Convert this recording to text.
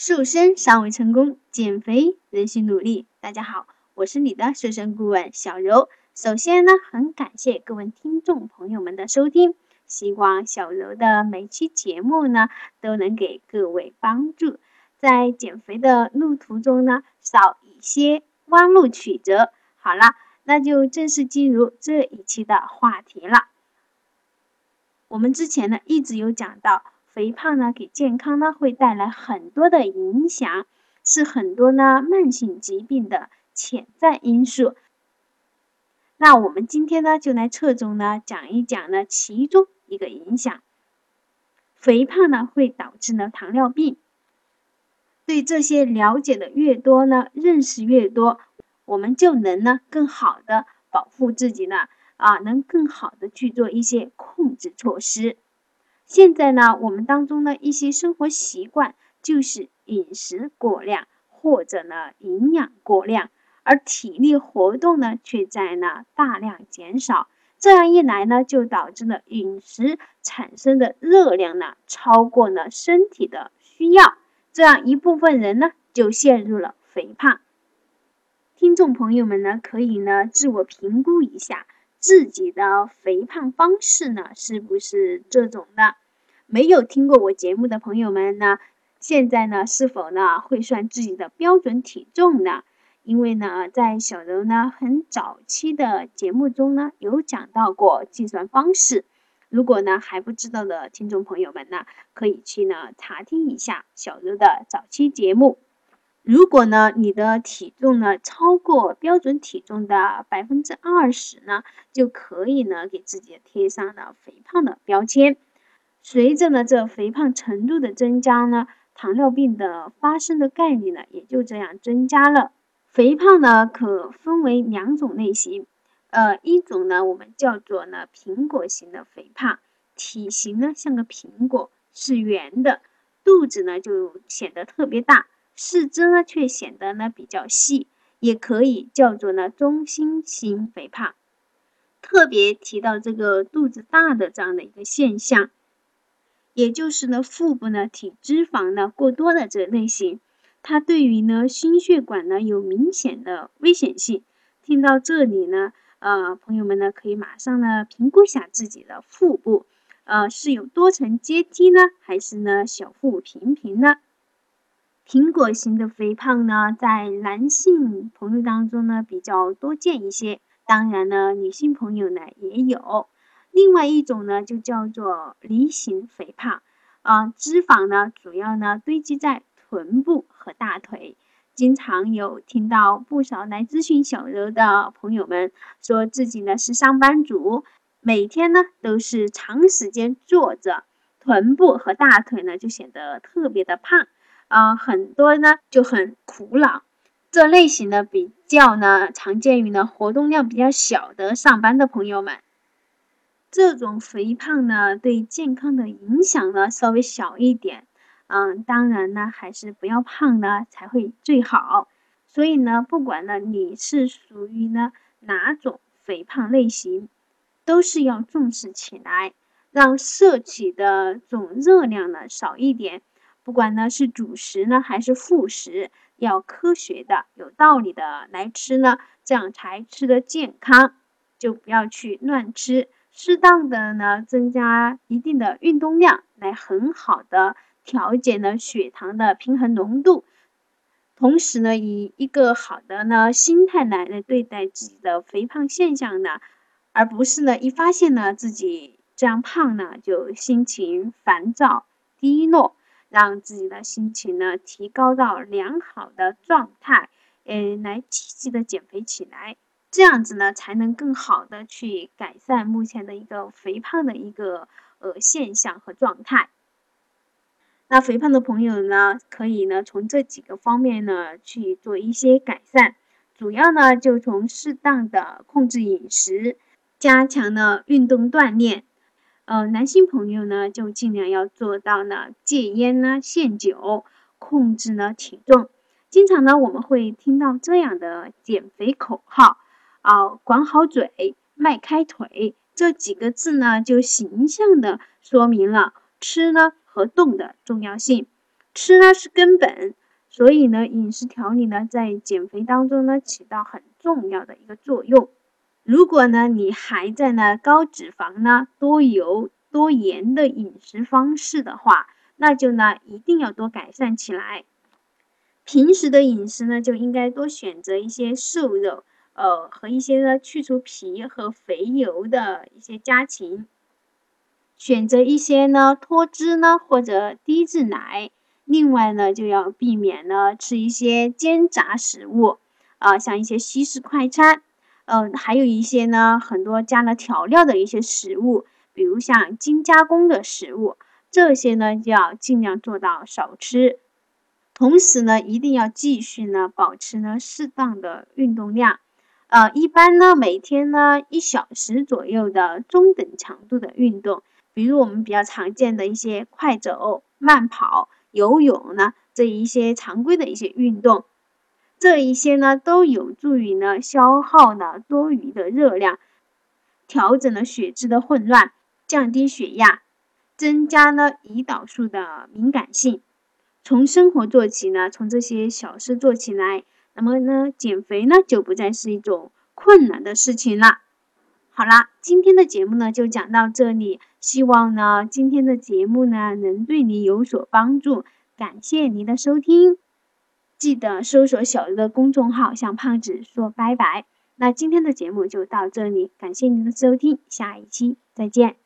瘦身尚未成功，减肥仍需努力。大家好，我是你的瘦身顾问小柔。首先呢，很感谢各位听众朋友们的收听，希望小柔的每期节目呢都能给各位帮助，在减肥的路途中呢少一些弯路曲折。好了，那就正式进入这一期的话题了。我们之前呢一直有讲到，肥胖呢给健康呢会带来很多的影响，是很多呢慢性疾病的潜在因素。那我们今天呢就来侧重呢讲一讲呢其中一个影响，肥胖呢会导致呢糖尿病。对这些了解的越多呢，认识越多，我们就能呢更好的保护自己呢。啊，能更好的去做一些控制措施。现在呢，我们当中的一些生活习惯就是饮食过量，或者呢营养过量，而体力活动呢却在呢大量减少。这样一来呢，就导致了饮食产生的热量呢超过了身体的需要，这样一部分人呢就陷入了肥胖。听众朋友们呢，可以呢自我评估一下。自己的肥胖方式呢，是不是这种的？没有听过我节目的朋友们呢，现在呢是否呢会算自己的标准体重呢？因为呢，在小柔呢很早期的节目中呢有讲到过计算方式。如果呢还不知道的听众朋友们呢，可以去呢查听一下小柔的早期节目。如果呢，你的体重呢超过标准体重的百分之二十呢，就可以呢给自己贴上了肥胖的标签。随着呢这肥胖程度的增加呢，糖尿病的发生的概率呢也就这样增加了。肥胖呢可分为两种类型，呃，一种呢我们叫做呢苹果型的肥胖，体型呢像个苹果，是圆的，肚子呢就显得特别大。四肢呢却显得呢比较细，也可以叫做呢中心型肥胖。特别提到这个肚子大的这样的一个现象，也就是呢腹部呢体脂肪呢过多的这类型，它对于呢心血管呢有明显的危险性。听到这里呢，呃，朋友们呢可以马上呢评估一下自己的腹部，呃，是有多层阶梯呢，还是呢小腹平平呢？苹果型的肥胖呢，在男性朋友当中呢比较多见一些，当然呢，女性朋友呢也有。另外一种呢，就叫做梨形肥胖，啊，脂肪呢主要呢堆积在臀部和大腿。经常有听到不少来咨询小柔的朋友们，说自己呢是上班族，每天呢都是长时间坐着，臀部和大腿呢就显得特别的胖。啊，很多呢就很苦恼，这类型的比较呢常见于呢活动量比较小的上班的朋友们。这种肥胖呢对健康的影响呢稍微小一点，嗯，当然呢还是不要胖呢才会最好。所以呢，不管呢你是属于呢哪种肥胖类型，都是要重视起来，让摄取的总热量呢少一点。不管呢是主食呢还是副食，要科学的、有道理的来吃呢，这样才吃得健康。就不要去乱吃，适当的呢增加一定的运动量，来很好的调节呢血糖的平衡浓度。同时呢，以一个好的呢心态来来对待自己的肥胖现象呢，而不是呢一发现呢自己这样胖呢就心情烦躁低落。让自己的心情呢提高到良好的状态，嗯，来积极的减肥起来，这样子呢才能更好的去改善目前的一个肥胖的一个呃现象和状态。那肥胖的朋友呢，可以呢从这几个方面呢去做一些改善，主要呢就从适当的控制饮食，加强呢运动锻炼。呃，男性朋友呢，就尽量要做到呢戒烟呢、限酒，控制呢体重。经常呢，我们会听到这样的减肥口号啊，管好嘴，迈开腿，这几个字呢，就形象的说明了吃呢和动的重要性。吃呢是根本，所以呢，饮食调理呢在减肥当中呢起到很重要的一个作用。如果呢你还在呢高脂肪呢多油多盐的饮食方式的话，那就呢一定要多改善起来。平时的饮食呢就应该多选择一些瘦肉，呃和一些呢去除皮和肥油的一些家禽。选择一些呢脱脂呢或者低脂奶，另外呢就要避免呢吃一些煎炸食物，啊像一些西式快餐，嗯还有一些呢很多加了调料的一些食物，比如像精加工的食物，这些呢就要尽量做到少吃。同时呢一定要继续呢保持呢适当的运动量，呃一般呢每天呢一小时左右的中等强度的运动。比如我们比较常见的一些快走、慢跑、游泳呢，这一些常规的一些运动，这一些呢都有助于呢消耗呢多余的热量，调整了血脂的混乱，降低血压，增加了胰岛素的敏感性。从生活做起呢，从这些小事做起来，那么呢减肥呢就不再是一种困难的事情了。好啦，今天的节目呢就讲到这里。希望呢今天的节目呢能对你有所帮助。感谢您的收听，记得搜索小鱼的公众号向胖子说拜拜。那今天的节目就到这里，感谢您的收听，下一期再见。